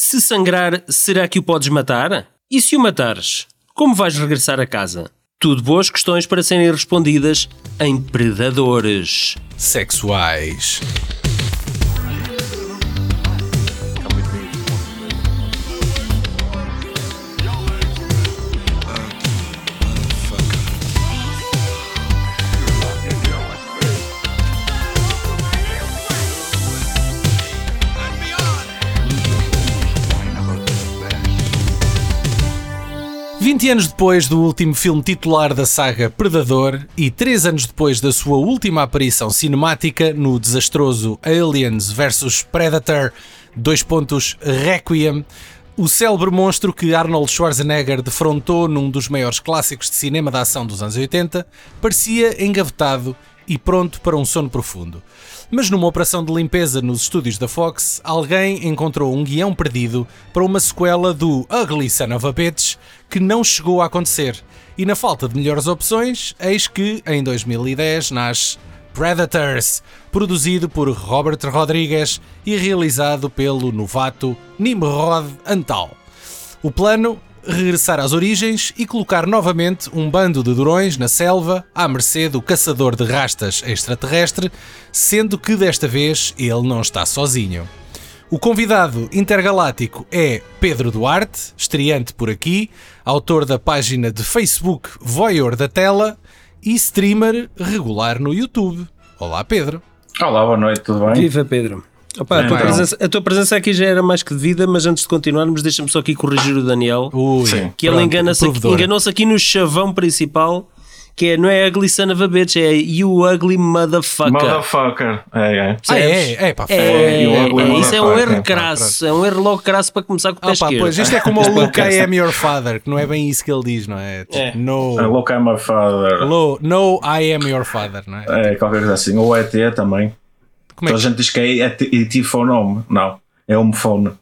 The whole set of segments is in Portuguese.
Se sangrar, será que o podes matar? E se o matares, como vais regressar a casa? Tudo boas questões para serem respondidas em Predadores. Sexuais. Vinte anos depois do último filme titular da saga Predador e três anos depois da sua última aparição cinemática no desastroso Aliens vs Predator, dois pontos Requiem, o célebre monstro que Arnold Schwarzenegger defrontou num dos maiores clássicos de cinema da ação dos anos 80 parecia engavetado e pronto para um sono profundo. Mas numa operação de limpeza nos estúdios da Fox, alguém encontrou um guião perdido para uma sequela do Ugly Son of a Bitch que não chegou a acontecer. E na falta de melhores opções, eis que em 2010 nasce Predators, produzido por Robert Rodrigues e realizado pelo novato Nimrod Antal. O plano regressar às origens e colocar novamente um bando de durões na selva à mercê do caçador de rastas extraterrestre, sendo que desta vez ele não está sozinho. O convidado intergaláctico é Pedro Duarte, estreante por aqui, autor da página de Facebook Voyeur da Tela e streamer regular no YouTube. Olá, Pedro. Olá, boa noite, tudo bem? Viva, Pedro. Opa, a, tua presença, a, tua presença, aqui já era mais que devida, mas antes de continuarmos, deixa-me só aqui corrigir o Daniel. Ui, que ele engana-se aqui, enganou-se aqui no chavão principal, que é, não é Ugly Son of a Bitch, é You Ugly Motherfucker. Motherfucker, é, é. Ah, é, é, pá, é, é, é, isso é um erro crasso, é um erro logo crasso para começar com o pé ah, pois, isto é como o Look I Am Your Father, que não é bem isso que ele diz, não é? é. No, look I Am Your Father. Lo, no, I Am Your Father, não é? É, qualquer coisa assim. Ou ET também. Como é que... a gente diz que é etifonome. Não, é homofone.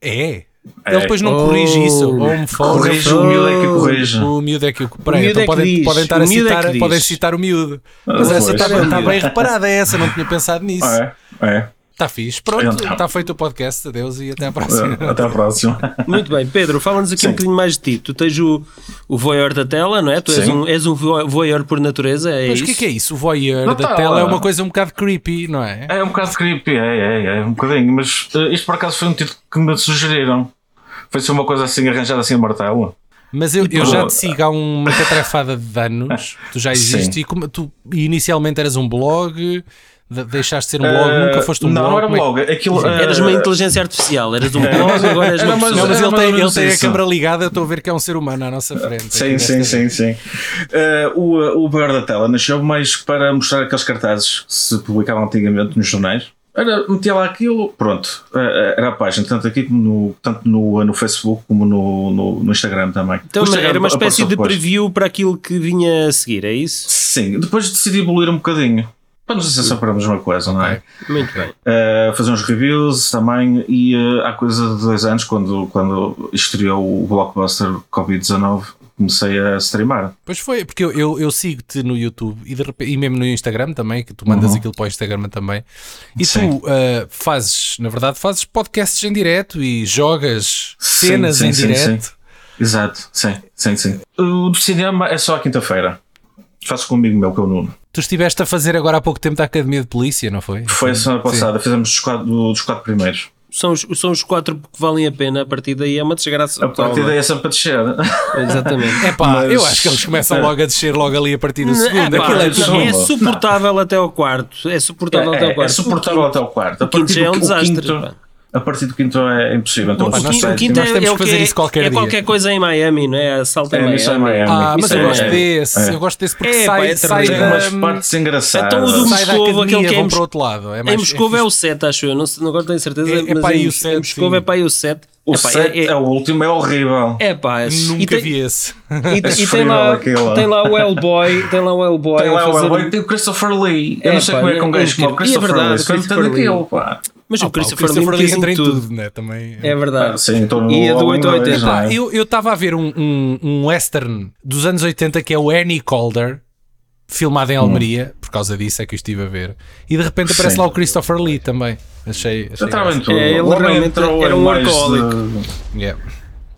É? Ele depois não corrige oh, isso. Homofone. Corrige, o miúdo é que corrige. O miúdo é que. Peraí, então é podem, podem estar a citar, é podem citar o miúdo. Mas ah, essa está, está bem reparada, é essa, não tinha pensado nisso. É, é. Está fixe. Pronto, está feito o podcast. Adeus e até à próxima. Até à próxima. Muito bem, Pedro, fala-nos aqui Sim. um bocadinho mais de ti. Tu tens o, o voyeur da tela, não é? Tu és um, és um voyeur por natureza. É Mas o que, que é isso? O voyeur não, da tá, tela é uma coisa um bocado creepy, não é? É um bocado creepy, é, é, é um bocadinho. Mas uh, isto por acaso foi um título que me sugeriram. Foi-se uma coisa assim arranjada assim a martelo. Mas eu, eu já te sigo há uma catrafada de anos, tu já existes e como tu inicialmente eras um blog, deixaste de ser um blog, uh, nunca foste um não, blog. Não, era um blog. Aquilo, uh, eras uma inteligência artificial, eras um blog, agora és uma Não, mas ele tem, ele tem a câmera ligada, eu estou a ver que é um ser humano à nossa frente. Sim, sim, sim, sim. Uh, o, o Bear da Tela nasceu mais para mostrar aqueles cartazes que se publicavam antigamente nos jornais. Era, metia lá aquilo, pronto, era a página, tanto aqui como no, tanto no, no Facebook como no, no, no Instagram também. Então Instagram era uma espécie de preview para aquilo que vinha a seguir, é isso? Sim, depois decidi evoluir um bocadinho. Para nos dizer sempre a mesma coisa, não é? Muito bem. Uh, fazer uns reviews também e uh, há coisa de dois anos, quando, quando estreou o blockbuster Covid-19, comecei a streamar. Pois foi, porque eu, eu, eu sigo-te no YouTube e, de repente, e mesmo no Instagram também, que tu mandas uhum. aquilo para o Instagram também. E sim. tu uh, fazes, na verdade, fazes podcasts em direto e jogas cenas sim, sim, em direto. Exato, sim, sim, sim. O cinema é só a quinta-feira. Faço comigo meu, que é o Nuno. Tu estiveste a fazer agora há pouco tempo da Academia de Polícia, não foi? Foi a semana passada, Sim. fizemos os quatro, dos quatro primeiros. São os, são os quatro que valem a pena, a partir daí é uma desgraça. A partir daí é sempre para descer. Exatamente. É pá, Mas... eu acho que eles começam logo a descer logo ali a partir do segundo. Epá, é, é, suportável não. até ao quarto. É suportável é, até ao quarto. É suportável até ao quarto. A partir é um desastre. Quinto, a partir do quinto é impossível. Então, o, quinto, o quinto é, é, o que fazer isso qualquer é dia. qualquer coisa em Miami, não é? Assalto em é, Miami. Miami. Ah, mas eu é, gosto desse. É. Eu gosto desse porque é, sai, pá, sai da... umas partes engraçadas. Então o do Moscou, aquele que é em, para outro lado. É mais, em Moscou é, o 7, acho eu. Não, não agora tenho certeza. É, mas em, o 7, em Moscou é para aí o 7. O 7 é, o último, é horrível. É pá, nunca vi esse. E, tem, lá, tem lá o Hellboy. Tem lá o Hellboy. Tem lá o Hellboy. Tem o Christopher Lee. Eu não sei como é que um gajo como o Christopher Lee. Christopher Lee. Mas ah, o Christopher, pá, o Christopher Lee entra em tudo, tudo, né? Também, é, é verdade. Ah, sim, então e é do 8 a 80. Ah, eu estava a ver um, um, um western dos anos 80 que é o Annie Calder filmado em Almeria, por causa disso é que eu estive a ver. E de repente aparece Sim. lá o Christopher Lee também. Achei. achei em tudo. É, ele O realmente entrou era um workaholic. de- Yeah.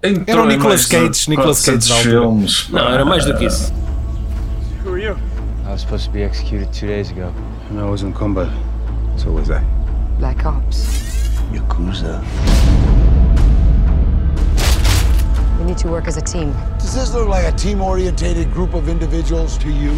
entrou Era o Nicolas Cage, Nicolas Cage 400 da altura. filmes. Não, era mais do que isso. I was supposed to be executed two days ago. And I was in combat. So was I. Black Ops. Yakuza. We need to work as a team. Does this look like a team orientated group of individuals to you?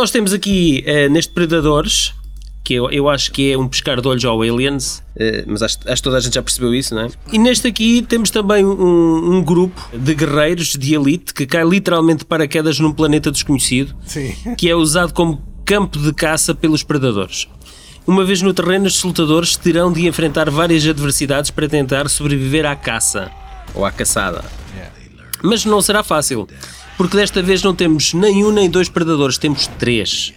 Nós temos aqui eh, neste Predadores, que eu, eu acho que é um pescar de olhos ao Aliens, eh, mas acho, acho que toda a gente já percebeu isso, não é? E neste aqui temos também um, um grupo de guerreiros de elite que cai literalmente de paraquedas num planeta desconhecido, Sim. que é usado como campo de caça pelos predadores. Uma vez no terreno, estes lutadores terão de enfrentar várias adversidades para tentar sobreviver à caça ou à caçada. Mas não será fácil, porque desta vez não temos nem um nem dois predadores, temos três.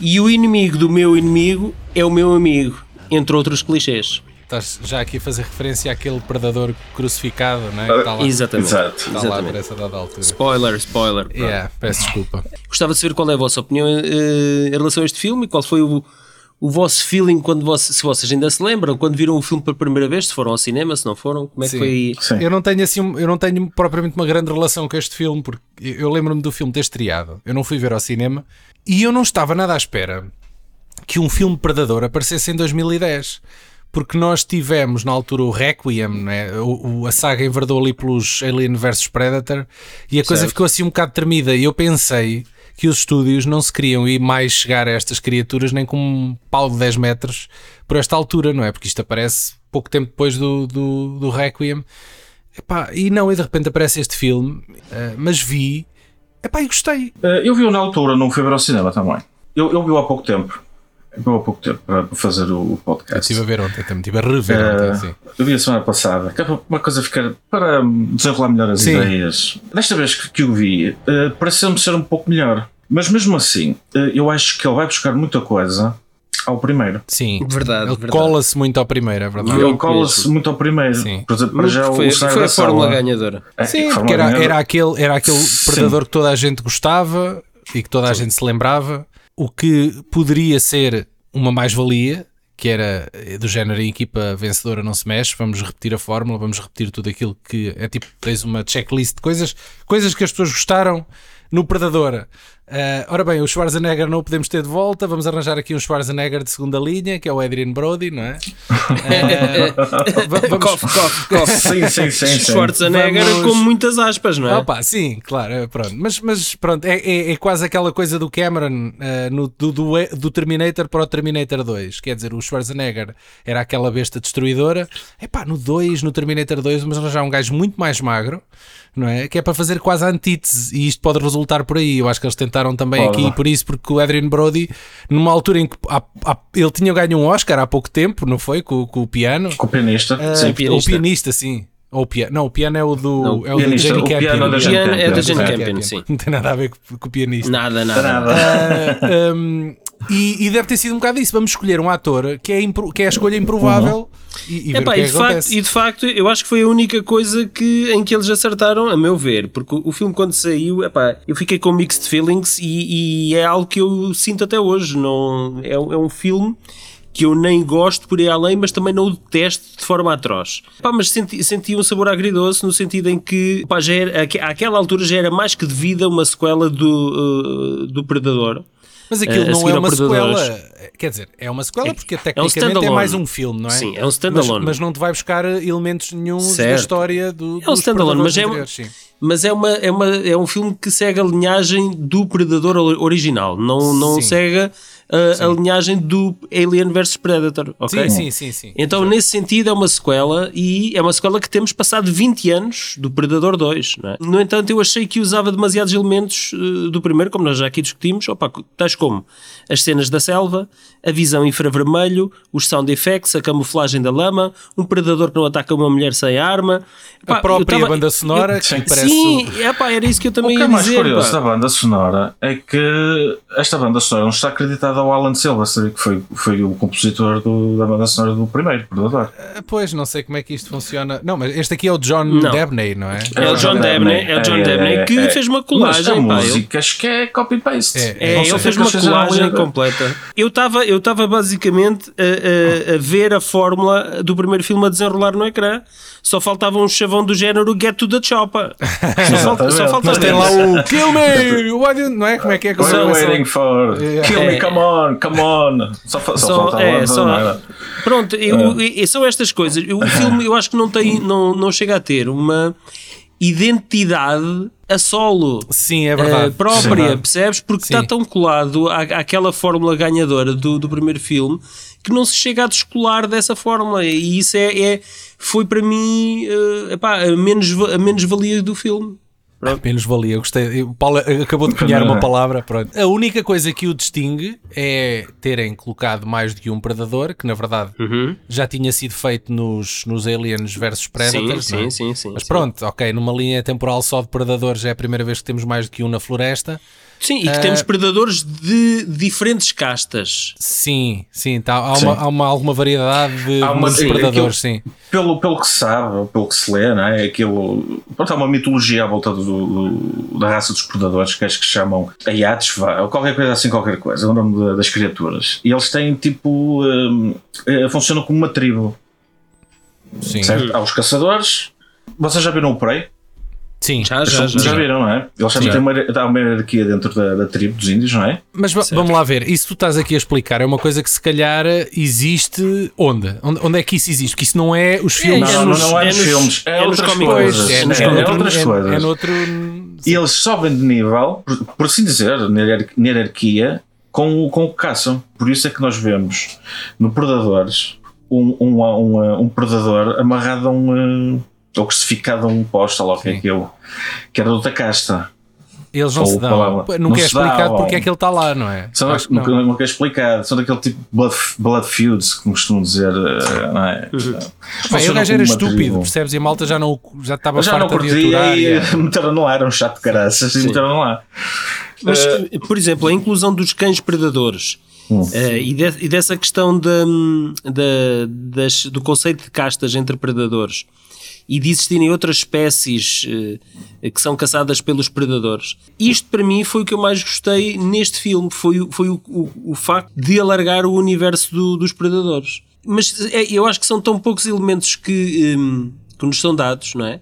E o inimigo do meu inimigo é o meu amigo, entre outros clichês. Estás já aqui a fazer referência àquele predador crucificado, não é? Que está lá, Exatamente. Exato. está lá por essa dada altura. Spoiler, spoiler. pronto. Yeah, peço desculpa. Gostava de saber qual é a vossa opinião eh, em relação a este filme e qual foi o, o vosso feeling quando vocês, se vocês ainda se lembram, quando viram o filme pela primeira vez, se foram ao cinema, se não foram, como é que Sim. foi? Sim. Eu não tenho assim, eu não tenho propriamente uma grande relação com este filme, porque eu eu lembro-me do filme ter estreado. Eu não fui ver ao cinema e eu não estava nada à espera que um filme Predador aparecesse em 2010. Porque nós tivemos na altura o Requiem, né? o, o- a saga enverdou ali pelos Alien vs Predator e a coisa Certo. ficou assim um bocado tremida. E eu pensei que os estúdios não se queriam ir mais chegar a estas criaturas nem com um pau de 10 metros por esta altura, não é? Porque isto aparece pouco tempo depois do, do, do Requiem. Epá, e não, e de repente aparece este filme, eh, mas vi, epá, e gostei. Eh, Eu vi-o na altura, não fui ver ao cinema também. Eu, eu vi-o há pouco tempo. Eu vi-o há pouco tempo para fazer o, o Eu podcast. estive a ver ontem também, estive a rever Eh, ontem, sim. eu vi a semana passada, que é uma coisa ficar para desenrolar melhor as Sim. ideias. Desta vez que, que o vi, eh, pareceu-me ser um pouco melhor. Mas mesmo assim, eh, eu acho que ele vai buscar muita coisa ao primeiro. Sim, Verdade, ele verdade. cola-se muito ao primeiro, é verdade. Ele cola-se muito ao primeiro. Sim. Por exemplo, já foi, o foi a fórmula ganhadora. É, Sim, porque era, ganhadora. era aquele, era aquele Sim. predador que toda a gente gostava e que toda a gente se lembrava, o que poderia ser uma mais-valia, que era eh, do género a equipa vencedora não se mexe, vamos repetir a fórmula, vamos repetir tudo aquilo que é tipo, tens uma checklist de coisas, coisas que as pessoas gostaram no Predador. Ah, ora bem, o Schwarzenegger não o podemos ter de volta, vamos arranjar aqui um Schwarzenegger de segunda linha, que é o Adrian Brody, não é? Vamos- Cof, cof, cof. Sim, sim, sim. sim. Schwarzenegger Vamos- com muitas aspas, não é? Opa, sim, claro, é, pronto. Mas, mas pronto, é, é, é quase aquela coisa do Cameron eh, no, do, do, do Terminator para o Terminator 2. Quer dizer, o Schwarzenegger era aquela besta destruidora. Epá, no 2, no Terminator 2, vamos arranjar um gajo muito mais magro, não é? Que é para fazer quase a antítese. E isto pode resultar por aí. Eu acho que eles tentaram também Pode. aqui, por isso, porque o Adrian Brody, numa altura em que há- há- ele tinha ganho um Oscar há pouco tempo, não foi? Com, com o piano. Com o pianista. Ah, sim. pianista. O pianista, sim. Ou o piano. Não, o piano é o do, Não, é o do pianista. Jane O Campion. é O piano é da Campion. Jane. Campion, sim. Não tem nada a ver com, com o pianista. Nada, nada. Nada. Ah, um, e, e deve ter sido um bocado isso. Vamos escolher um ator que é, que é a escolha improvável e, e ver Epá, o que e, é de facto, e de facto, eu acho que foi a única coisa que, em que eles acertaram, a meu ver, porque o, o filme, quando saiu, epá, eu fiquei com mixed feelings e, e é algo que eu sinto até hoje. Não, é, um- é um filme que eu nem gosto por ir além, mas também não o detesto de forma atroz. Mas senti, senti um sabor agridoce no sentido em que, epá, já era, àquela altura, já era mais que devida uma sequela do, uh, do Predador. Mas aquilo não é uma sequela. Quer dizer, é uma sequela porque é um tecnicamente é, standalone. mais um filme, não é? Sim, é um standalone. Mas, mas não te vai buscar elementos nenhum da história do, É um standalone, mas é, sim. mas é, uma, é, uma, é um filme que segue a linhagem do Predador ori- original, não, não Sim. segue a, a linhagem do Alien vs Predator, ok? Sim, sim, sim, sim. Então, nesse sentido, é uma sequela e é uma sequela que temos passado 20 anos do Predador 2. Não é? No entanto, eu achei que usava demasiados elementos eh, do primeiro, como nós já aqui discutimos, opa, tais como as cenas da selva, a visão infravermelho, os sound effects, a camuflagem da lama, um predador que não ataca uma mulher sem arma. A própria eu tava- banda sonora, que eu- parece Sim, é, pá, era isso que eu O também que é ia mais dizer. curioso pá. da banda sonora é que esta banda sonora não está acreditada ao Alan Silvestre, que foi, foi o compositor do- da banda sonora do primeiro Predador. Ah, Pois, não sei como é que isto funciona. Não, mas este aqui é o John Não. Debney, não é? É o John Debney, é o John Debney que fez uma colagem, Mas a música acho que é copy-paste. É, É, ele fez é uma colagem completa. Eu estava eu tava basicamente a, a- a ver a fórmula do primeiro filme a desenrolar no ecrã. Só faltava um chavão do género Get to the Chopper. Só, falta, só Exatamente. faltava Mas tem lá o Kill Me! Why Não é? Como é que é are you começa? waiting for? Kill me, É. come on, come on. Só, só, Só, é, só- era? pronto, eu, e- são estas coisas. O filme eu acho que não tem, não, não chega a ter uma identidade a solo. Sim, é verdade. própria, Sim. percebes? Porque Sim. está tão colado à, àquela fórmula ganhadora do, do primeiro filme que não se chega a descolar dessa fórmula. E isso é, é- foi para mim eh, epá, a menos, a menos valia do filme. Menos valia, eu gostei. O Paulo acabou de cunhar uma palavra. Pronto. A única coisa que o distingue é terem colocado mais do que um predador, que na verdade já tinha sido feito nos, nos Aliens versus Predators. sim, não é? sim, sim, sim, Mas sim. pronto, ok, numa linha temporal só de predadores é a primeira vez que temos mais do que um na floresta. Sim, e que Eh, temos predadores de diferentes castas. Sim, sim, tá, há, Sim. Uma, há uma, alguma variedade de, Há uma- de predadores, aquilo- sim. Pelo, pelo que se sabe, ou pelo que se lê, não é? Aquilo, pronto, há uma mitologia à volta do, do- da raça dos predadores que acho que chamam Ayats, vá, ou qualquer coisa assim, qualquer coisa, é o nome da- das criaturas. E eles têm tipo. hum, eh, funcionam como uma tribo, sim. certo? Há os caçadores. Vocês já viram o Prey? Sim. Já, já, Já, já. já viram, não é? Eles também Sim. têm uma, há uma hierarquia dentro da, da tribo dos índios, não é? Mas va- vamos lá ver, isso que tu estás aqui a explicar é uma coisa que se calhar existe onde? Onde, onde é que isso existe? Porque isso não é os filmes. não, nos- não, não é, é nos filmes, é, é outras coisas. é, É, nos- é noutro- outras é- coisas. é noutro. E eles sobem de nível, por, por assim dizer, na hierar- na hierarquia, com, o- com o que caçam. Por isso é que nós vemos no Predadores um, um, um, um predador amarrado a um. Uh, ou crucificado a um posto, lá o que é aquilo, que era de outra casta. Eles não Ou se dão. palavra. Nunca Não é explicado ou- porque é que ele está lá, não é? São, que nunca, não. nunca é explicado, são daquele tipo de blood, blood feuds, como costumam dizer, uh, não é? Bem, o gajo era estúpido, tribo. percebes? E a malta já, não, já estava já não farta de curti aturar. e e- meteram no ar, era um chato de caraças, e meteram no ar. Mas, Eh, por exemplo, a inclusão dos cães predadores Hum. eh, e, de- e dessa questão da, da- das- do conceito de castas entre predadores e de existirem outras espécies eh, que são caçadas pelos predadores. Isto para mim foi o que eu mais gostei neste filme, foi, o- foi o, o, o facto de alargar o universo do- dos predadores. Mas eh, eu acho que são tão poucos elementos que, hum, que nos são dados, não é?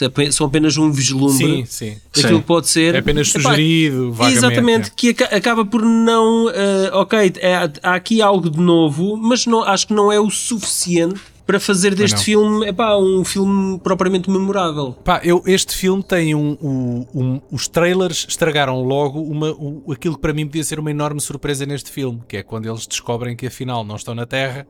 É São apenas um vislumbre Sim, sim. daquilo Sim. que pode ser. É apenas Epá, sugerido, vagamente. Exatamente, é. que aca- acaba por não. eh, ok, é- há aqui algo de novo, mas não, acho que não é o suficiente para fazer deste não. filme epá, um filme propriamente memorável. Pá, eu, este filme tem um, um- um- Os trailers estragaram logo uma, o- aquilo que para mim podia ser uma enorme surpresa neste filme, que é quando eles descobrem que afinal não estão na Terra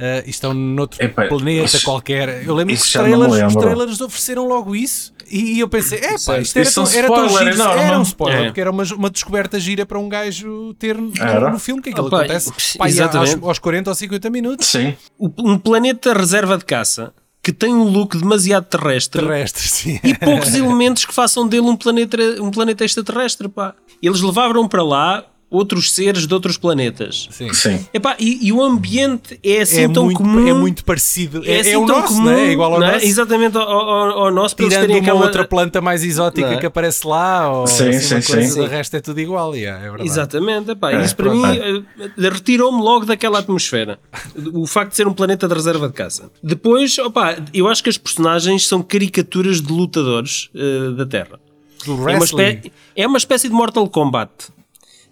ah, e estão noutro Epá, planeta isso- qualquer. Eu lembro que os trailers, os lembro. trailers ofereceram logo isso e eu pensei, é pá, isto era, Isso tão, é um era tão giro, enorme. era um spoiler, É. porque era uma, uma descoberta gira para um gajo ter no, Era. no filme, que aquilo Opa, acontece pá, aos, aos 40 ou 50 minutos. Sim. O- Um planeta reserva de caça que tem um look demasiado terrestre. Terrestre, sim. E poucos elementos que façam dele um planeta, um planeta extraterrestre, pá. Eles levaram para lá outros seres de outros planetas. Sim. Sim. Epá, e, e o ambiente é assim É, tão muito, comum. é muito parecido. É, assim é o tão nosso, comum, não é? É igual ao não é? nosso. Exatamente ao, ao- ao nosso, Tirando uma aquela- outra planta mais exótica é? que aparece lá, ou Sim, assim, uma sim, sim. de resto é tudo igual, yeah, é verdade. Exatamente, epá, É, isso para pronto. mim eh, retirou-me logo daquela atmosfera. O facto de ser um planeta de reserva de caça. Depois, opá, eu acho que as personagens são caricaturas de lutadores eh, da Terra. Do É uma, wrestling. espé- é uma espécie de Mortal Kombat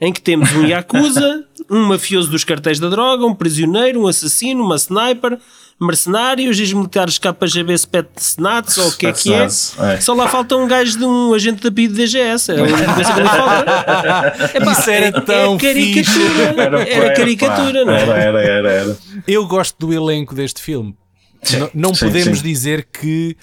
em que temos um Yakuza, um mafioso dos cartéis da droga, um prisioneiro, um assassino, uma sniper, mercenários, ex-militares KGB Spetsnaz, ou o que é que é. É. Só lá falta um gajo de um agente da PIB DGS. É. Epá, Isso era é- tão é caricatura. Era, caricatura, pá, não é? Era, era, era. era. Eu gosto do elenco deste filme. Sim, N- não sim, podemos sim. dizer que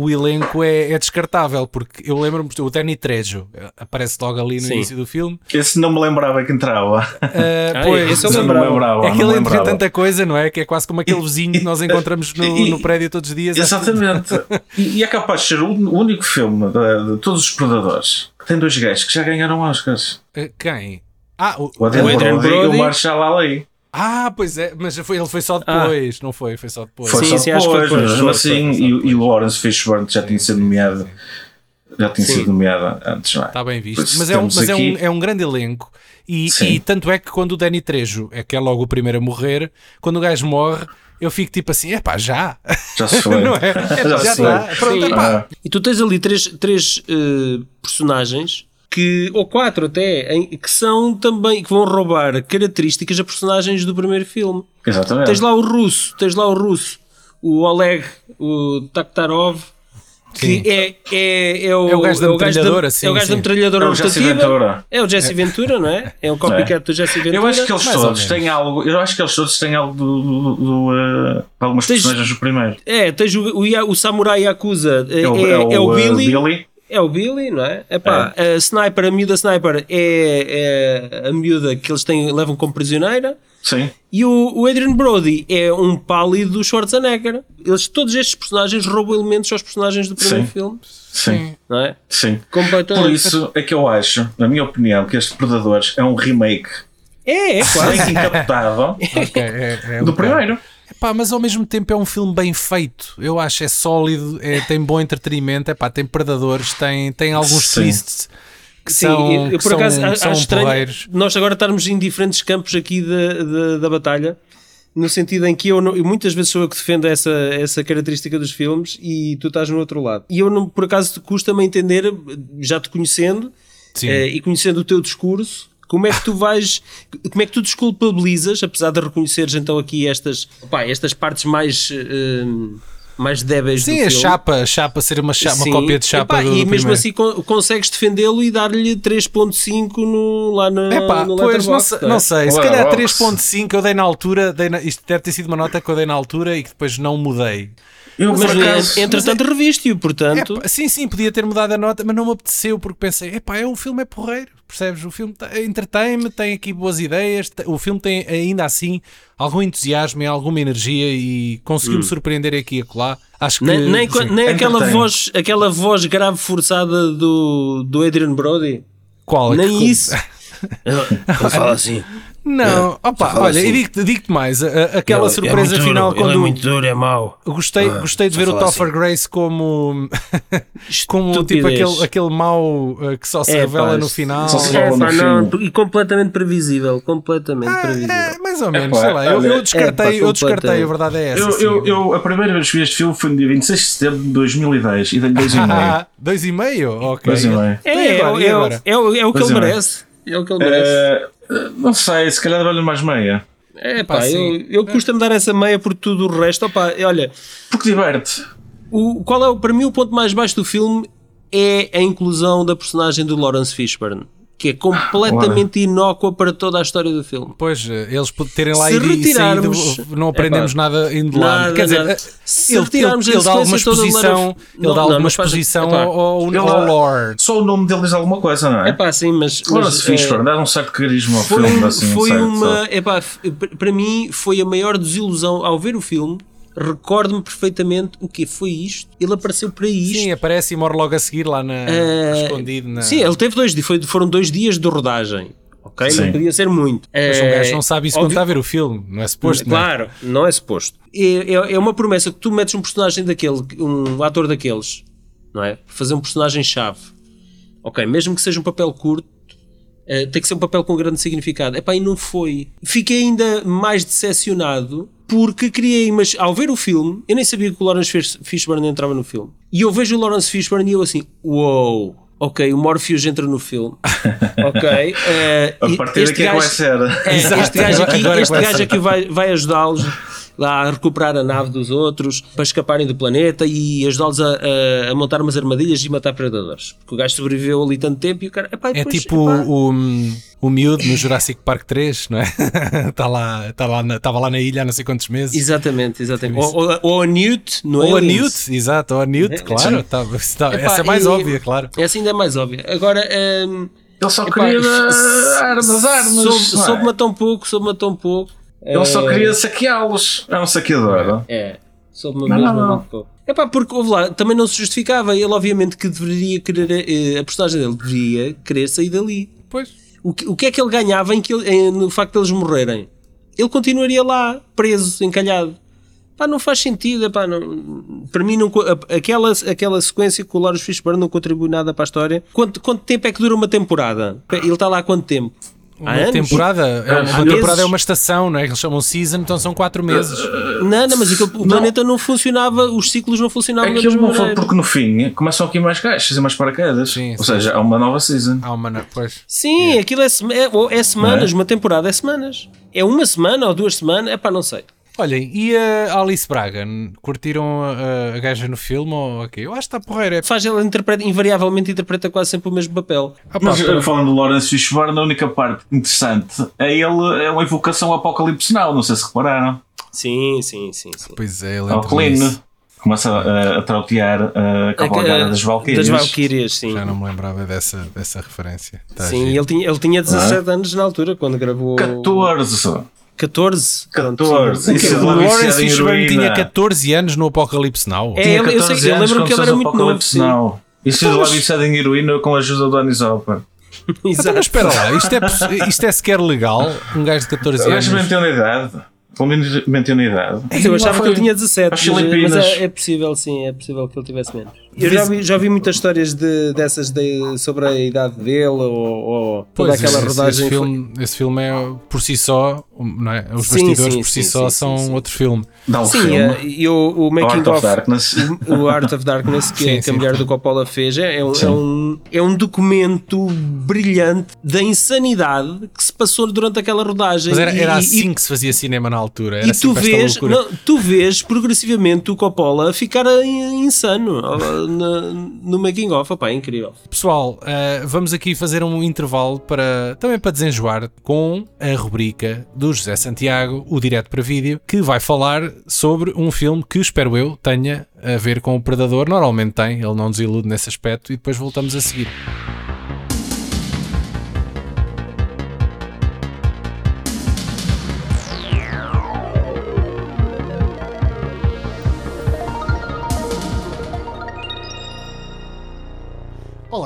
o elenco é, é descartável, porque eu lembro-me, o Danny Trejo aparece logo ali no Sim. início do filme. Esse não me lembrava que entrava. Ah, pois, esse eu Não me lembrava. lembrava. é que ele lembrava. tanta coisa, não é? Que é quase como aquele vizinho que nós encontramos no, E- no prédio todos os dias. Exatamente. E, e é capaz de ser o o único filme de, de todos os predadores que tem dois gajos que já ganharam Oscars. Ah, Quem? Ah, o, O Adrian, O Adrian Brody, e Brody. o Marshall Ali. Ah, pois é, mas foi, ele foi só depois, não foi? Foi só depois. Foi Sim, só sim, acho que foi depois, depois. mas Foi, assim, foi, foi e, depois. e o Lawrence Fishburne já tinha sido nomeado. Já tinha Sim. sido nomeado antes, não é? Está bem visto. Mas, é um, mas é, aqui- um, é um grande elenco. E, Sim. e tanto é que quando o Danny Trejo é que é logo o primeiro a morrer, quando o gajo morre, eu fico tipo assim: é pá, já. Já se foi. não é? Já já se está. foi. Pronto, Sim. epá. Ah, E tu tens ali três, três eh, personagens que, ou quatro até, em- que são também, que vão roubar características a personagens do primeiro filme. exatamente. Tens lá o russo, tens lá o russo, o Oleg, o Takhtarov, Sim. que é, é, é, o, É o gajo da metralhadora, sim, é o gajo da metralhadora É o Jesse rotativa. Ventura. É o Jesse Ventura, não é? É um copycat do Jesse Ventura. Eu acho que eles todos têm algo. Eu acho que eles todos têm algo do, do, do, eh, algumas Tens- personagens do primeiro. É, tens o, o, o Samurai Yakuza, é, É o, é, é o eh, Billy. É o Billy, não é? Epá, a Sniper, a miúda Sniper é, é a miúda que eles têm, levam como prisioneira. Sim. E o, o Adrian Brody é um pálido Schwarzenegger. Eles, todos estes personagens roubam elementos aos personagens do primeiro Sim. filme, Sim. não é? Sim. Completamente. Por isso é que eu acho, na minha opinião, que este Predadores é um remake É, é quase. bem encapotado Ok, é- é um do primeiro. Epá, mas ao mesmo tempo é um filme bem feito. Eu acho é sólido, é, tem bom entretenimento, epá, tem predadores, tem, tem alguns Sim. twists que Sim, são, eu, por acaso são, a- são acho estranho porreiros. nós agora estarmos em diferentes campos aqui da, da, da batalha, no sentido em que eu, não- eu muitas vezes sou eu que defendo essa, essa característica dos filmes e tu estás no outro lado. E eu, não, por acaso, custa-me entender, já te conhecendo eh, e conhecendo o teu discurso. Como é que tu vais, como é que tu desculpabilizas, apesar de reconheceres então aqui estas, opá, estas partes mais, eh, mais débeis Sim, do a filme? chapa, a chapa ser uma, chapa, Sim. uma cópia de chapa Epá, do, E do mesmo primeiro. assim con- consegues defendê-lo e dar-lhe 3.5 no, lá no, Epá, no pois não, sei- não é? não sei, se calhar Rox. 3.5 eu dei na altura, dei na- isto deve ter sido uma nota que eu dei na altura e que depois não mudei. Eu, Mas, por acaso, entretanto, reviste-o, portanto. Epá, sim, sim, podia ter mudado a nota, mas não me apeteceu porque pensei, epá, é um filme é porreiro, percebes? O filme tá- entretém-me, tem aqui boas ideias, o filme tem ainda assim algum entusiasmo e alguma energia e conseguiu-me surpreender aqui e acolá. Acho que nem, nem, sim. nem aquela, voz, aquela voz grave forçada do, do Adrian Brody. qual Nem que- isso. Ele fala assim. Não, opa, fala olha, assim. e digo-te digo-te mais, aquela Ele- surpresa é final duro, ele quando é muito duro, é mau. Gostei, gostei de ver o Topher assim. Grace como, como tipo Estupidez. aquele, aquele mau uh, que só se É, revela pá, no final. só se É, revela no não, filme. e completamente previsível. Completamente previsível. É, mais ou menos, pá, sei lá. Eu, olha, eu descartei, é, pá, eu descartei, a verdade é essa. eu, sim. eu, eu- a primeira vez que vi este filme foi no dia 26 de setembro de 2010 e dei-lhe 2,5. Ah, dois e meio? Ok. Dois e meio. É, Então, é, é, é, o- é o que ele é. merece. É o que ele merece. Eh, não sei, se calhar dava-lhe mais meia. É, pá, pá, eu, eu custa-me dar essa meia por tudo o resto. Opa, olha, Porque diverte. o, qual é o, para mim o ponto mais baixo do filme é a inclusão da personagem do Lawrence Fishburne, que é completamente inócua para toda a história do filme. Pois, eh, eles terem lá Se ido e retirarmos- saído, não aprendemos Epá, nada indo lá. nada, Quer dizer, nada. eh, Se ele, ele, retirarmos a ele dá alguma exposição, ele Não, dá não, alguma faz- exposição epá, ao, ao, ele ao lore. Só o nome dele diz alguma coisa, não é? É pá, sim, mas. Lawrence eh, Fishburne dá um certo carisma ao foi, filme. um- assim, foi certo, uma. Epá, f- para mim foi a maior desilusão ao ver o filme. Recordo-me perfeitamente o que foi isto. Ele apareceu para isto. Sim, aparece e morre logo a seguir lá na, Eh, escondido na. Sim, ele teve dois dias, foi- foram dois dias de rodagem. Ok? Sim. Não podia ser muito. Mas um Eh, gajo não sabe isso quando óbvio- está a ver o filme, não é suposto, não é? Claro, não é suposto. É, é- é uma promessa que tu metes um personagem daquele, um ator daqueles, não é? Fazer um personagem-chave. Ok, mesmo que seja um papel curto, eh, tem que ser um papel com grande significado. Epá, e não foi. Fiquei ainda mais decepcionado porque criei, mas ao ver o filme, eu nem sabia que o Lawrence Fish- Fishburne entrava no filme. E eu vejo o Lawrence Fishburne e eu assim, uou, ok, o Morpheus entra no filme. Ok. eh, A partir este daqui é que vai gajo- ser. é, este gajo aqui, este gajo aqui vai, vai ajudá-los. Lá a recuperar a nave dos outros para escaparem do planeta e ajudá-los a, a- a montar umas armadilhas e matar predadores. Porque o gajo sobreviveu ali tanto tempo e o cara. epá, e É depois, tipo epá, o, o miúdo no Jurassic Park 3, não é? Está lá, tá lá, Estava lá na ilha há não sei quantos meses. Exatamente, exatamente. Ou, ou, ou a Newt, no Ou a. Newt, exato, ou a Newt, É, claro. tá- tá- Epá, essa é mais e- óbvia, claro. Essa ainda é mais óbvia. Agora. hum, Ele só epá, queria armas, armas. Soube- não é? Soube-me tão pouco, soube-me tão pouco. Ele só Eh, queria saqueá-los. É um saqueador. É, soube-me Não, mesmo não, não. muito pouco. É pá, porque houve lá, também não se justificava. Ele, obviamente, que deveria querer. eh, A personagem dele deveria querer sair dali. Pois. O que, o que é que ele ganhava em que ele- em- no facto de eles morrerem? Ele continuaria lá, preso, encalhado. Pá, não faz sentido. epá, não, para mim, não, aquela, aquela sequência com o Lawrence Fishburne não contribui nada para a história. Quanto, quanto tempo é que dura uma temporada? Ele está lá há quanto tempo? Uma anos? temporada, é uma, uma temporada é uma estação, não é? Eles chamam season, então são quatro meses. Não, não, mas aquele- o planeta não funcionava, os ciclos não funcionavam da Aquilo não foi porque no fim começam aqui mais caixas e mais paraquedas. Sim, Ou sim. seja, há uma nova season. Há uma, pois. Sim, aquilo é, é, ou é semanas, Não uma temporada é semanas. É uma semana ou duas semanas, é pá, não sei. Olhem, e a Alice Braga? Curtiram a, a gaja no filme ou aqui? Eu acho que está porreira. É, Faz ela interpreta, invariavelmente interpreta quase sempre o mesmo papel. Ah, Mas pá, eh, falando do Lawrence Fishburne, a única parte interessante é ele, é uma evocação ao Apocalipse Now, não sei se repararam. Sim, sim, sim, sim. Pois é, ele nisso. Começa a, a trautear a cavalgada A- das Valquírias. Das Valquírias, sim. Já não me lembrava dessa, dessa referência. Tá Sim, ele tinha, ele tinha 17 anos na altura, quando gravou. 14. 14. Pronto, 14. sim. Isso O é lá Lawrence Fishburne tinha heroína. 14 anos no Apocalipse Now. É, Tinha eu- eu sei- 14 eu lembro que ele era o muito Apocalipse novo, sim. Now. Isso Então, lá mas- viciado em heroína com a ajuda do Anis Hopper. Então, mas espera lá, isto é, isto é sequer legal? Um gajo de 14 O anos. gajo mentiu na idade. Pelo menos na idade. Eu achava que ele tinha 17, às mas, mas é, é possível, sim, é possível que ele tivesse menos. Eu já vi, já vi muitas histórias de, dessas de, sobre a idade dele ou, ou toda Pois, aquela esse, rodagem. Esse filme, esse filme é por si só, não é? Os Sim, bastidores sim, por si sim, só sim, são sim, sim. outro filme. Dá o Sim, filme. é, e o, o Making Art of of, Darkness. o, Art of Darkness, que, Sim, que a mulher do Coppola fez, é, é um, é, um, é um documento brilhante da insanidade que se passou durante aquela rodagem. Mas era, E- era e- assim que se fazia cinema na altura. Era E tu vês, não, tu vês progressivamente o Coppola ficar in- insano na- no making of, opá, é incrível. Pessoal, eh, vamos aqui fazer um intervalo para também para desenjoar com a rubrica do José Santiago, o Direto para Vídeo, que vai falar sobre um filme que espero eu tenha a ver com o Predador. Normalmente tem, ele não nos ilude nesse aspecto, e depois voltamos a seguir.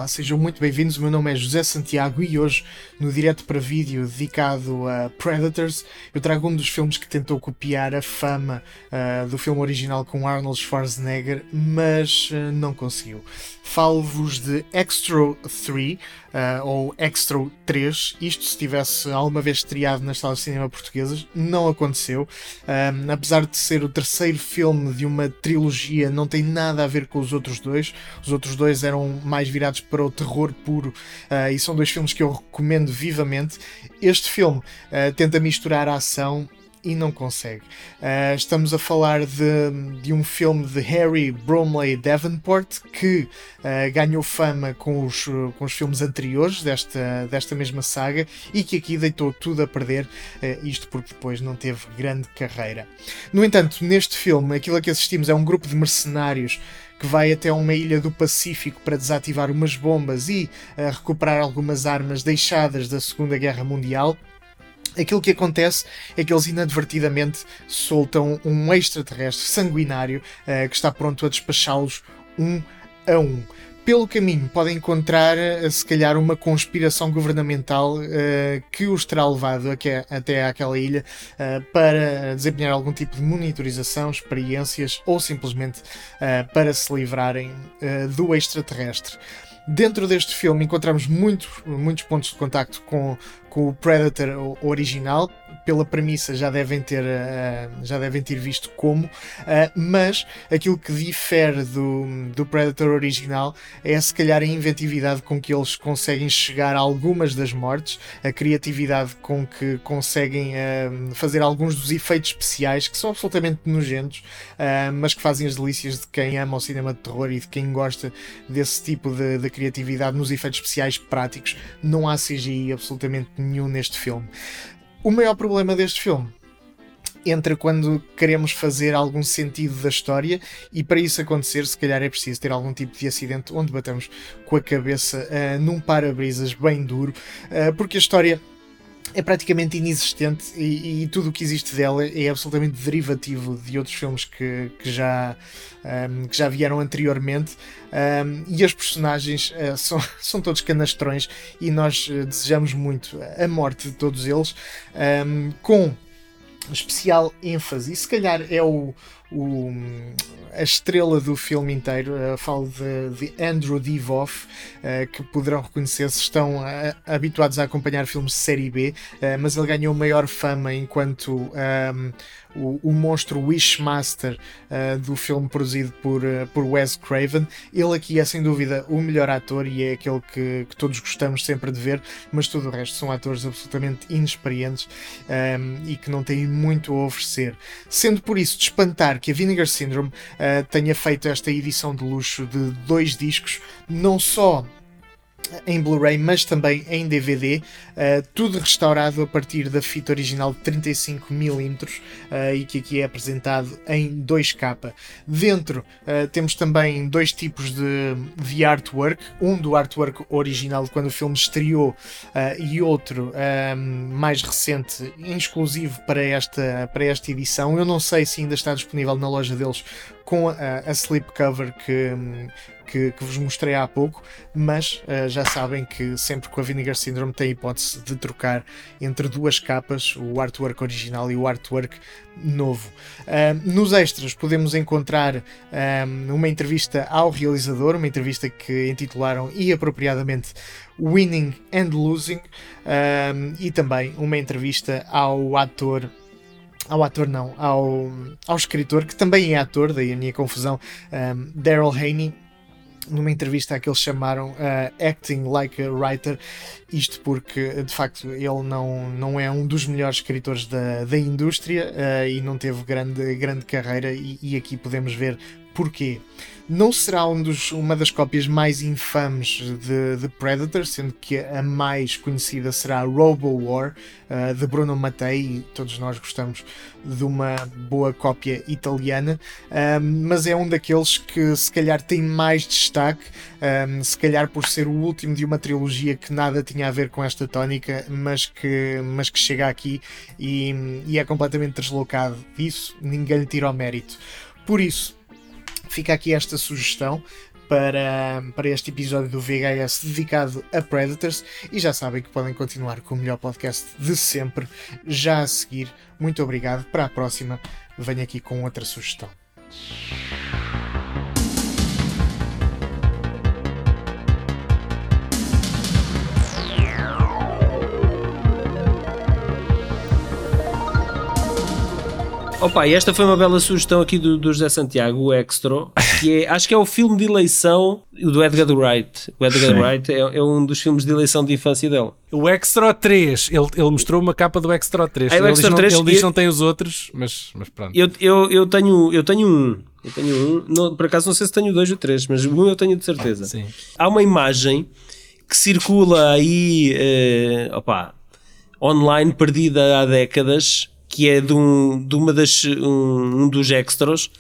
Olá, sejam muito bem-vindos. O meu nome é José Santiago e hoje, no direto para vídeo dedicado a Predators, eu trago um dos filmes que tentou copiar a fama ah, do filme original com Arnold Schwarzenegger, mas ah, não conseguiu. Falo-vos de Extra 3 ah, ou Extra 3. Isto se tivesse alguma vez estreado nas salas de cinema portuguesas, não aconteceu. Ah, apesar de ser o terceiro filme de uma trilogia, não tem nada a ver com os outros dois. Os outros dois eram mais virados para o terror puro ah, e são dois filmes que eu recomendo vivamente. Este filme ah, tenta misturar a ação e não consegue. Ah, estamos a falar de, de um filme de Harry Bromley Davenport que ah, ganhou fama com os, com os filmes anteriores desta, desta mesma saga e que aqui deitou tudo a perder, ah, isto porque depois não teve grande carreira. No entanto, neste filme, aquilo a que assistimos é um grupo de mercenários que vai até uma ilha do Pacífico para desativar umas bombas e recuperar algumas armas deixadas da Segunda Guerra Mundial. Aquilo que acontece é que eles inadvertidamente soltam um extraterrestre sanguinário eh, que está pronto a despachá-los um a um. Pelo caminho podem encontrar, eh, se calhar, uma conspiração governamental eh, que os terá levado aque- até àquela ilha eh, para desempenhar algum tipo de monitorização, experiências ou simplesmente para se livrarem do extraterrestre. Dentro deste filme encontramos muito, muitos pontos de contacto com, com o Predator original. Pela premissa já devem ter, uh, já devem ter visto como, uh, mas aquilo que difere do, do Predator original é se calhar a inventividade com que eles conseguem chegar a algumas das mortes, a criatividade com que conseguem uh, fazer alguns dos efeitos especiais que são absolutamente nojentos, mas que fazem as delícias de quem ama o cinema de terror e de quem gosta desse tipo de, de criatividade nos efeitos especiais práticos. Não há CGI absolutamente nenhum neste filme. O maior problema deste filme. Entra quando queremos fazer algum sentido da história e para isso acontecer se calhar é preciso ter algum tipo de acidente onde batemos com a cabeça uh, num para-brisas bem duro uh, porque a história é praticamente inexistente e, e, tudo o que existe dela é absolutamente derivativo de outros filmes que, que, já, um, que já vieram anteriormente. Um, e os personagens uh, são, são todos canastrões e nós uh, desejamos muito a morte de todos eles. Um, com especial ênfase e se calhar é o, o, a estrela do filme inteiro. Uh, falo de, de Andrew Divoff, uh, que poderão reconhecer se estão uh, habituados a acompanhar filmes de série B, mas ele ganhou maior fama enquanto um, o, o monstro Wishmaster uh, do filme produzido por, uh, por Wes Craven. Ele aqui é sem dúvida o melhor ator e é aquele que, que todos gostamos sempre de ver, mas todo o resto são atores absolutamente inexperientes um, ehm, e que não têm muito a oferecer. Sendo por isso de espantar que a Vinegar Syndrome uh, tenha feito esta edição de luxo de dois discos, não só em Blu-ray, mas também em DVD, uh, eh, tudo restaurado a partir da fita original de 35mm uh, e que aqui é apresentado em 2K. Dentro uh, temos também dois tipos de, de artwork, um do artwork original quando o filme estreou e outro mais recente, exclusivo para esta, para esta edição. Eu não sei se ainda está disponível na loja deles com a, a slipcover que, que, que, vos mostrei há pouco, mas uh, já sabem que sempre com a Vinegar Syndrome tem a hipótese de trocar entre duas capas, o artwork original e o artwork novo. Uh, nos extras podemos encontrar uma entrevista ao realizador, uma entrevista que intitularam e apropriadamente Winning and Losing, e também uma entrevista ao ator ao ator não, ao, ao escritor, que também é ator, daí a minha confusão, um, Daryl Haney, numa entrevista que eles chamaram uh, Acting Like a Writer, isto porque de facto ele não, não é um dos melhores escritores da, da indústria uh, e não teve grande, grande carreira, e, e aqui podemos ver porquê? Não será um dos, uma das cópias mais infames de, de, Predator, sendo que a mais conhecida será Robo War, uh, de Bruno Mattei, e todos nós gostamos de uma boa cópia italiana, uh, mas é um daqueles que se calhar tem mais destaque, uh, se calhar por ser o último de uma trilogia que nada tinha a ver com esta tónica, mas que, mas que chega aqui e, e é completamente deslocado. Disso, ninguém lhe tira o mérito. Por isso, fica aqui esta sugestão para, para este episódio do VHS dedicado a Predators e já sabem que podem continuar com o melhor podcast de sempre já a seguir. Muito obrigado. Para a próxima, venho aqui com outra sugestão. Opa, e esta foi uma bela sugestão aqui do, do José Santiago, o Extra, que é, acho que é o filme de eleição do Edgar Wright. O Edgar Sim. Wright é, é, um dos filmes de eleição de infância dele. O Extra 3, ele, ele mostrou uma capa do Extra 3. Ah, ele, Extra diz 3 não, ele diz que não tem os outros, mas, mas pronto. Eu, eu, eu, tenho, eu tenho um. Eu tenho um. Não, por acaso não sei se tenho dois ou três, mas um eu tenho de certeza. Sim. Há uma imagem que circula aí, uh, opa, online perdida há décadas que é de, um, de uma das, um, um, dos extras,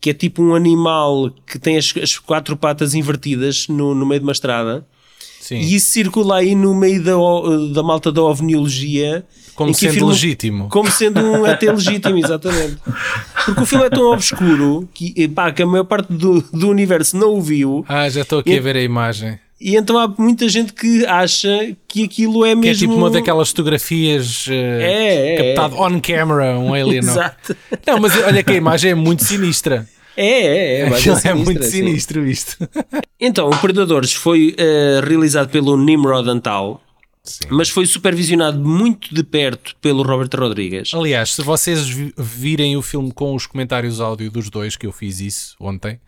que é tipo um animal que tem as, as quatro patas invertidas no, no meio de uma estrada. Sim. E isso circula aí no meio da, da malta da ovniologia. Como sendo filme, legítimo. Como sendo um ET legítimo, exatamente. Porque o filme é tão obscuro que, pá, que a maior parte do, do universo não o viu. Ah, já estou aqui e, a ver a imagem. E então há muita gente que acha que aquilo é mesmo. Que é tipo uma daquelas fotografias uh, é, é, captado é. on camera, um alien. Exato. Não, mas olha que a imagem é muito sinistra. É, é, é. é, sinistra, é muito sinistro isto. Então, o Predadores foi uh, realizado pelo Nimrod Antal mas foi supervisionado muito de perto pelo Robert Rodrigues. Aliás, se vocês vi- virem o filme com os comentários áudio dos dois, que eu fiz isso ontem,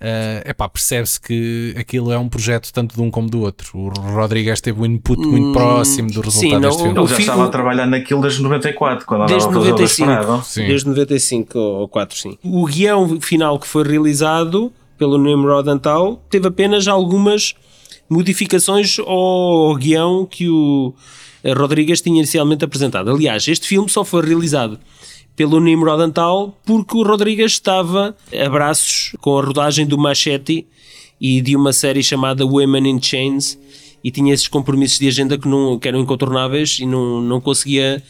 é epá, percebe-se que aquilo é um projeto tanto de um como do outro. O Rodrigues teve um input muito próximo do resultado sim, não, deste filme. Ele já fi- estava a trabalhar naquilo desde 94, quando Desde a fazer o 95. Desperado. Sim. Desde 95 ou 4, sim. O guião final que foi realizado pelo Nimrod Antal teve apenas algumas modificações ao guião que o eh, Rodrigues tinha inicialmente apresentado. Aliás, este filme só foi realizado pelo Nimrod Antal porque o Rodrigues estava a braços com a rodagem do Machete e de uma série chamada Women in Chains e tinha esses compromissos de agenda que, não, que eram incontornáveis e não, não conseguia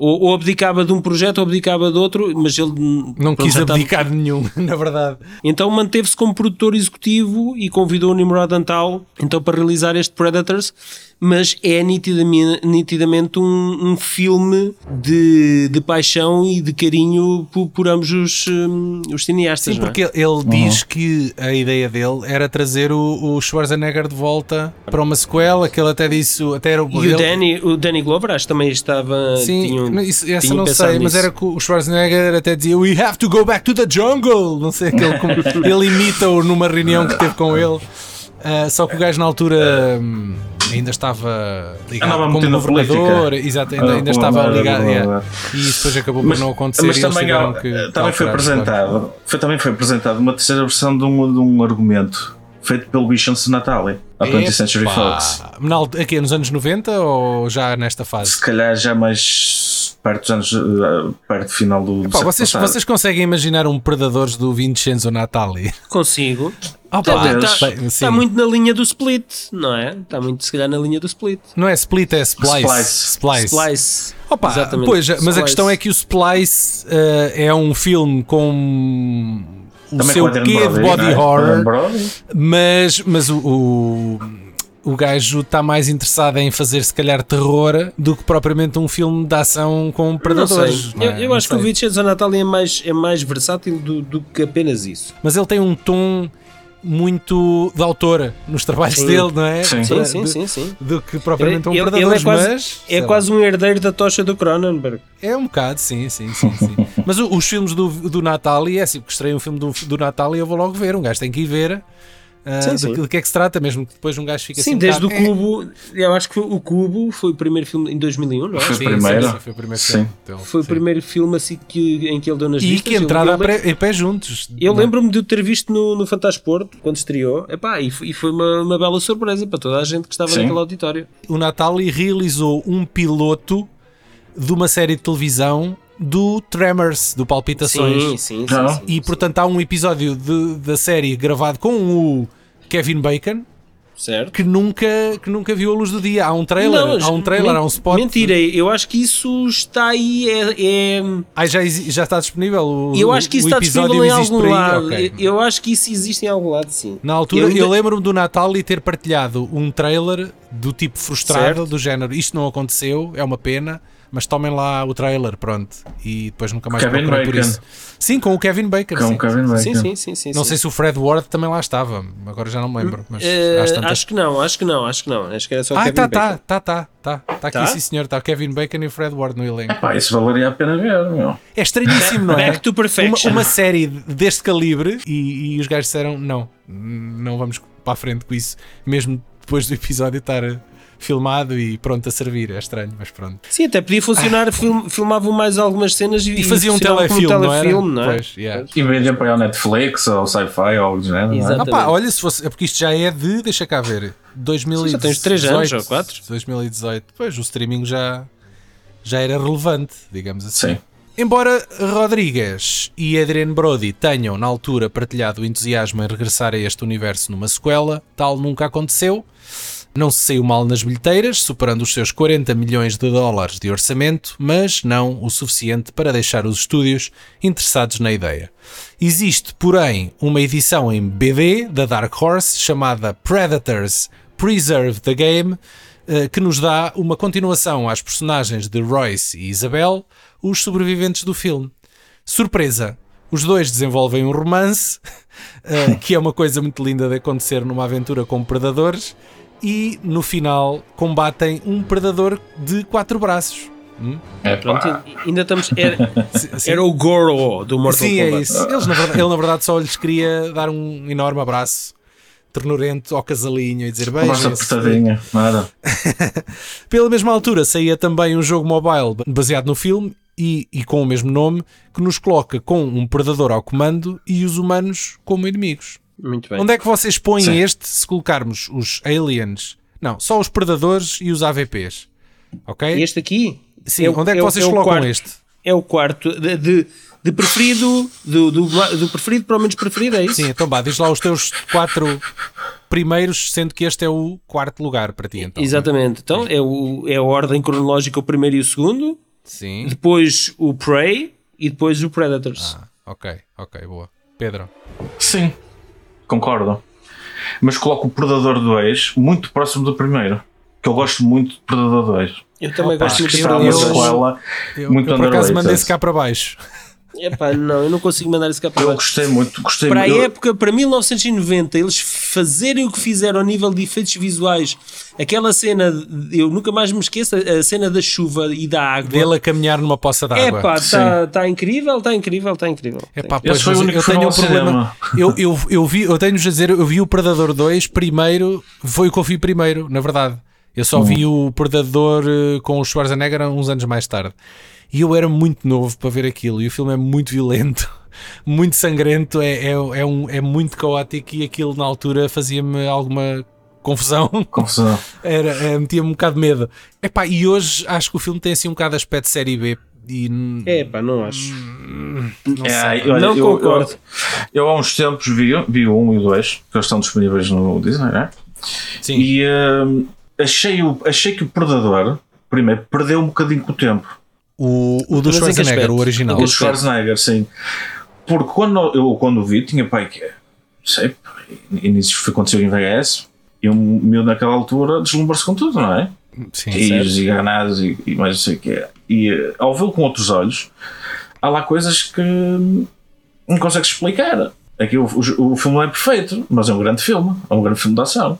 ou, ou abdicava de um projeto ou abdicava de outro, mas ele Não pronto, quis estava- abdicar de nenhum, na verdade. então manteve-se como produtor executivo e convidou o Nimrod Antal então para realizar este Predators, mas é nitidamente, nitidamente um, um filme de, de paixão e de carinho por, por ambos os, hum, os cineastas. Sim, não é? porque ele diz que a ideia dele era trazer o, o Schwarzenegger de volta para uma sequela, que ele até disse, até era E o ele- Danny, o Danny Glover acho que também estava. Sim, tinham- isso, essa não sei, mas nisso. era que o Schwarzenegger até dizia We have to go back to the jungle. Não sei, aquele, como- ele imita-o numa reunião que teve com ele. Ah, só que o gajo na altura hum, ainda estava ligado Andava como governador, exato, ainda, Ah, ainda como estava ligado. yeah. E isso depois acabou por Mas, não acontecer mas também, há- que também foi claro. apresentado, foi, também foi apresentado uma terceira versão de um, de um argumento feito pelo Vicente Natali, a 20th Century Fox. na Aqui, nos anos 90 ou já nesta fase? Se calhar já mais perto dos anos, eh, perto do final do, do Pá, século vocês, passado. vocês conseguem imaginar um Predadores do Vincenzo Natali? Consigo. Ah, Está pá, Deus. bem, sim. muito na linha do split, não é? Está muito, se calhar, na linha do split. Não é split, é splice. Splice. Splice. Splice. Opa, Exatamente. pois, mas a Splice. questão é que o Splice eh, é um filme com o Também seu quê de body é? horror, mas, mas o, o, o gajo está mais interessado em fazer se calhar terror do que propriamente um filme de ação com Não predadores. sei. não é? Eu, eu Não acho que o. Vincenzo Natali é mais, é mais versátil do, do que apenas isso. Mas ele tem um tom muito de autora nos trabalhos Sim. dele, não é? Sim. Sim, sim, sim, sim. Do que propriamente um Ele- ele predador, é quase- mas É lá. quase um herdeiro da tocha do Cronenberg. É um bocado, sim, sim, sim. sim. Mas o- os filmes do, do Natal, e é assim, porque estreia um filme do, do Natal e eu vou logo ver. Um gajo tem que ir ver ah, Sim, sim. de que é que se trata, mesmo que depois um gajo fica assim. Sim, um desde o Cubo. Eu acho que o Cubo foi o primeiro filme em 2001, não é? Foi sim, o primeiro. Sim, sim, foi o primeiro Sim. filme dele, Foi o sim. primeiro filme assim que, em que ele deu nas E vistas. que Eu- entrada eu, a pé, em pé juntos. Eu é? lembro-me de o ter visto no, no Fantasporto quando estreou. Epá, e, foi- e foi uma, uma bela surpresa para toda a gente que estava Sim. naquele auditório. O Natali realizou um piloto de uma série de televisão do Tremors, do Palpitações. Sim, sim, sim. Não. sim, E portanto há um episódio de- da série gravado com o Kevin Bacon certo. que nunca, que nunca viu a luz do dia. Há um trailer, há um trailer, há um spot. Mentira, eu acho que isso está aí. É, é- Ah, já, já está disponível o eu acho que isso está episódio disponível em existe algum por aí? lado. Ok. Eu, eu acho que isso existe em algum lado, sim. Na altura, Eu eu, ainda- lembro-me do Natal e ter partilhado um trailer do tipo frustrado, Certo. do género isto não aconteceu, é uma pena, mas tomem lá o trailer, pronto. E depois nunca mais Kevin procurei por Bacon. isso. Sim, com o Kevin Bacon. Com sim. o Kevin Bacon. Sim, sim, sim. sim, Não sim. sei se o Fred Ward também lá estava, agora já não me lembro. Mas tantas- acho que não, acho que não, acho que não. Acho que era só o Ah, Kevin tá, Bacon. tá, tá, tá, tá. Está aqui, Tá? sim senhor. Está o Kevin Bacon e o Fred Ward no elenco. Pá, isso valeria a pena ver, meu. É estranhíssimo, não é? Back to Perfection. Uma, uma série deste calibre e, e os gajos disseram: não, não vamos para a frente com isso, mesmo depois do episódio estar filmado e pronto a servir. É estranho, mas pronto. Sim, até podia funcionar, film- filmavam mais algumas cenas e, E faziam um telefilme, não era? telefilme, não é? Pois, yeah. E vendem para o Netflix ou Sci-Fi ou algo do género. não é? Ah pá, olha, se fosse, é porque isto já é de, deixa cá ver, 2018. Já tens três anos ou quatro. 2018. Pois, o streaming já, já era relevante, digamos assim. Sim. Embora Rodrigues e Adrian Brody tenham, na altura, partilhado o entusiasmo em regressar a este universo numa sequela, tal nunca aconteceu. Não se saiu mal nas bilheteiras, superando os seus 40 milhões de dólares de orçamento, mas não o suficiente para deixar os estúdios interessados na ideia. Existe, porém, uma edição em BD da Dark Horse chamada Predators Preserve the Game, eh, que nos dá uma continuação às personagens de Royce e Isabel, os sobreviventes do filme. Surpresa! Os dois desenvolvem um romance, eh, que é uma coisa muito linda de acontecer numa aventura com predadores, e no final combatem um predador de quatro braços. Hum? É, Pronto, ainda estamos. Era, Sim, era o Goro do Mortal Sim, é Kombat. isso. Eles, na verdade, ele na verdade só lhes queria dar um enorme abraço ternurento ao casalinho e dizer Basta apertadinha, nada. Pela mesma altura saía também um jogo mobile baseado no filme e, e com o mesmo nome que nos coloca com um predador ao comando e os humanos como inimigos. Muito bem. Onde é que vocês põem Sim. este se colocarmos os aliens? Não, só os predadores e os AVPs. Ok? Este aqui? Sim, é o- onde é que é vocês é colocam quarto. este? É o quarto de, de, de preferido, do, do, do preferido para o menos preferido, é isso? Sim, então vá, diz lá os teus quatro primeiros, sendo que este é o quarto lugar para ti. Então, Exatamente. Então é, o, é a ordem cronológica, o primeiro e o segundo, Sim. depois o Prey e depois o Predators. Ah, ok, ok, boa. Pedro. Sim, concordo. Mas coloco o Predador 2 muito próximo do primeiro. Que eu gosto muito de Predador 2. Eu também Opa, gosto muito de eu- Será uma eu- sequela Eu, muito eu por acaso mandei-se cá para baixo. Epá, não, eu não consigo mandar esse cá para Eu baixo. gostei muito, gostei Para a muito. Eu- época, para 1990, eles fazerem o que fizeram ao nível de efeitos visuais, aquela cena, de- eu nunca mais me esqueço, a a cena da chuva e da água. Dele a caminhar numa poça d'água. Epá, está tá incrível, está incrível, está incrível. Epá, Esse pois, foi o mas único eu que tenho um ao problema. Eu, eu, eu vi, eu tenho-vos a dizer, eu vi o Predador 2 primeiro, foi o que eu vi primeiro, na verdade. Eu só vi o Predador eh, com o Schwarzenegger uns anos mais tarde. E eu era muito novo para ver aquilo. E o filme é muito violento, muito sangrento, é, é, é, um, é muito caótico. E aquilo na altura fazia-me alguma confusão. Confusão. Era, é, metia-me um bocado de medo. Epá, e hoje acho que o filme tem assim um bocado de aspecto de série B. E, Epá, não acho. É, olha, Não eu, concordo. Eu, eu há uns tempos vi, vi o 1 e o 2, que eles estão disponíveis no Disney, né? sim, E hum, achei, o, achei que o Predador, primeiro, perdeu um bocadinho com o tempo. O, o do Schwarzenegger, o original. O que Schwarzenegger, sim. Porque quando eu quando o vi, tinha pai que é, sei, início foi aconteceu em VHS, e um meu naquela altura deslumbra-se com tudo, não é? Sim, tiros e granadas e, e mais não sei o que é. E eh, ao vê-lo com outros olhos, há lá coisas que não consegues explicar. Aqui o, o, o filme não é perfeito, mas é um grande filme, é um grande filme de ação.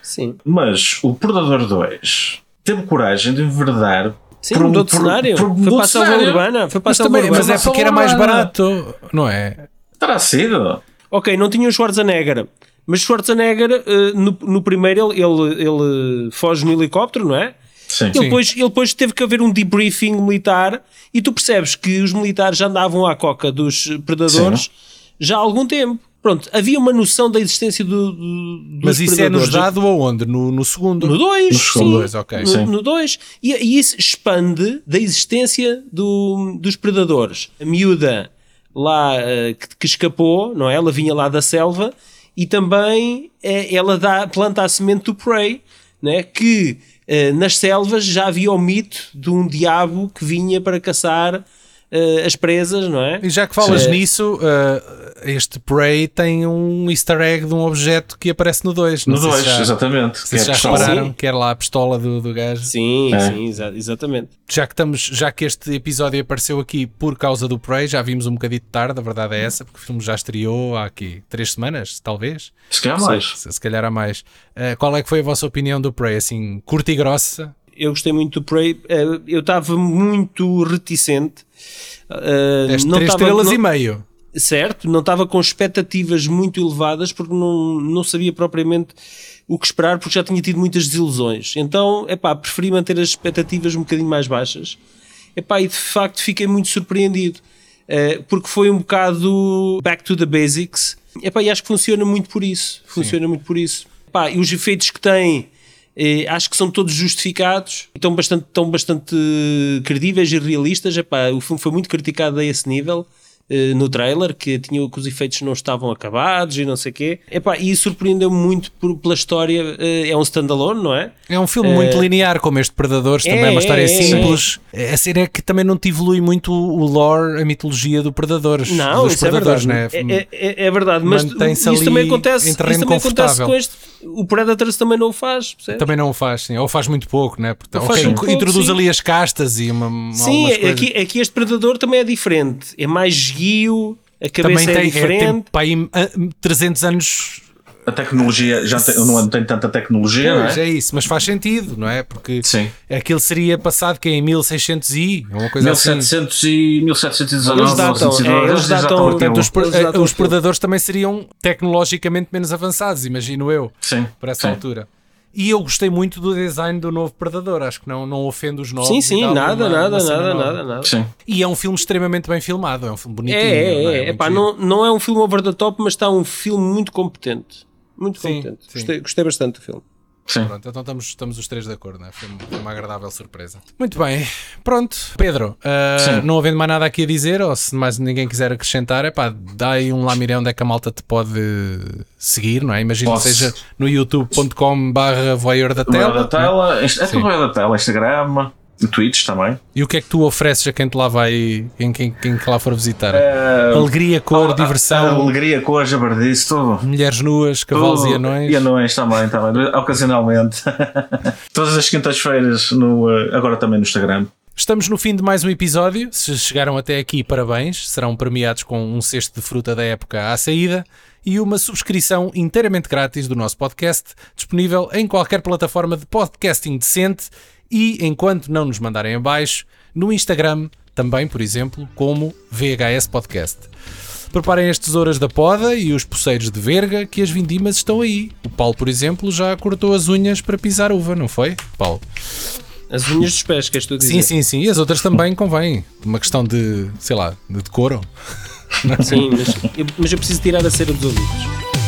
Sim. Mas o Predador 2 teve coragem de enverdar. Sim, por um- mudou de por- cenário. por- foi para a selva cenário. urbana. Foi para a Mas, selva também, mas urbana. é porque era mais Urbana. barato, não é? Terá sido. Ok, não tinha o Schwarzenegger. Mas Schwarzenegger, eh, no, no primeiro, ele, ele, ele foge no helicóptero, não é? Sim. Ele depois, ele depois teve que haver um debriefing militar e tu percebes que os militares já andavam à coca dos predadores já há algum tempo. Pronto, havia uma noção da existência do, do, Mas isso é nos predadores. dado aonde? No, no segundo? No 2, No sim. dois, ok. Sim. No 2. E, e isso expande da existência do- dos predadores. A miúda lá eh, que, que escapou, não é? Ela vinha lá da selva e também eh, ela dá, planta a semente do prey, né? que eh, nas selvas já havia o mito de um diabo que vinha para caçar eh, as presas, não é? E já que falas Sim. nisso, uh, este Prey tem um easter egg de um objeto que aparece no 2. No sei se 2, já, exatamente. se que é a já pistola. repararam, que era lá a pistola do, do gajo. Sim, É. sim, exa- exatamente. Já que, estamos, já que este episódio apareceu aqui por causa do Prey, já vimos um bocadinho tarde, a verdade é essa, porque o filme já estreou há aqui três semanas, talvez. Se calhar mais. Se, se calhar há mais. Uh, qual é que foi a vossa opinião do Prey? Assim, curta e grossa? eu gostei muito do Prey. Eh, Eu estava muito reticente. Deste não três estava- estrelas não- e meio. Certo, não estava com expectativas muito elevadas porque não, não sabia propriamente o que esperar porque já tinha tido muitas desilusões. Então, epá, preferi manter as expectativas um bocadinho mais baixas. Epá, e de facto fiquei muito surpreendido. eh, porque foi um bocado back to the basics. Epá, e acho que funciona muito por isso. Funciona muito por isso. Epá, e os efeitos que tem eh, acho que são todos justificados e estão bastante, estão bastante credíveis e realistas. Epá, o filme foi muito criticado a esse nível eh, no trailer, que, tinha, que os efeitos não estavam acabados e não sei o quê. Epá, e surpreendeu-me muito por- pela história. eh, é um standalone, não é? É um filme muito linear, como este Predadores, também é uma é, história é, simples. A cena é que também não te evolui muito o lore, a mitologia do Predadores. Não, dos é Predadores, verdade. né? É, é- é verdade, mas isso também acontece, isso também acontece com este. O Predators também não o faz, percebes? Também não o faz, sim. Ou faz muito pouco, né? Portanto, Ou faz ok, muito pouco, introduz sim. ali as castas e uma. Sim, aqui, aqui este Predador também é diferente. É mais guio, a também cabeça tem, é é, diferente. tem para aí ah, 300 anos a tecnologia já tem, não tem tanta tecnologia, Pois não é é? isso, mas faz sentido, não é? Porque Sim. aquilo seria passado que é em 1600 e uma coisa assim. 1700 e 1719. Eles datam, 1719, é, eles datam-. Portanto, os, Eles datam os predadores também seriam tecnologicamente menos avançados, imagino eu, Sim. por essa sim. altura. E eu gostei muito do design do novo Predador, acho que não, não ofende os novos. Sim, e sim, nada, uma- nada, uma nada, nada, nada. Sim. E é um filme extremamente bem filmado, é um filme bonitinho. É, é, não é. Muito Epá, giro. não, não é um filme over the top, mas está um filme muito competente. Muito Sim, competente. sim. Gostei, gostei bastante do filme. Sim. Pronto, então estamos, estamos os três de acordo, né? foi, foi uma agradável surpresa. Muito bem, pronto. Pedro, Sim. não havendo mais nada aqui a dizer, ou se mais ninguém quiser acrescentar, é pá, dá aí um lamiré onde é que a malta te pode seguir, não é? Imagino que Posso. seja no youtube.com/barra voyeur da Tela, tela. da tela, é Sim. tudo da tela, Instagram, Twitch também. E o que é que tu ofereces a quem te lá vai, quem, quem, quem que lá for visitar? Eh, Alegria, cor, a- diversão, Alegria, cor, jabardice, tudo. mulheres nuas, cavalos Tudo. e anões. E anões também, também, ocasionalmente. Todas as quintas-feiras, no, agora também no Instagram. Estamos no fim de mais um episódio. Se chegaram até aqui, parabéns. Serão premiados com um cesto de fruta da época à saída e uma subscrição inteiramente grátis do nosso podcast, disponível em qualquer plataforma de podcasting decente e, enquanto não nos mandarem abaixo, no Instagram também, por exemplo, como VHS Podcast. Preparem as tesouras da poda e os poceiros de verga que as vindimas estão aí. O Paulo, por exemplo, já cortou as unhas para pisar uva, não foi, Paulo? As unhas dos pés, queres tu dizer? Sim, sim, sim. E as outras também convém. Uma questão de, sei lá, de decoro. Sim, mas eu, mas eu preciso tirar a cera dos ouvidos.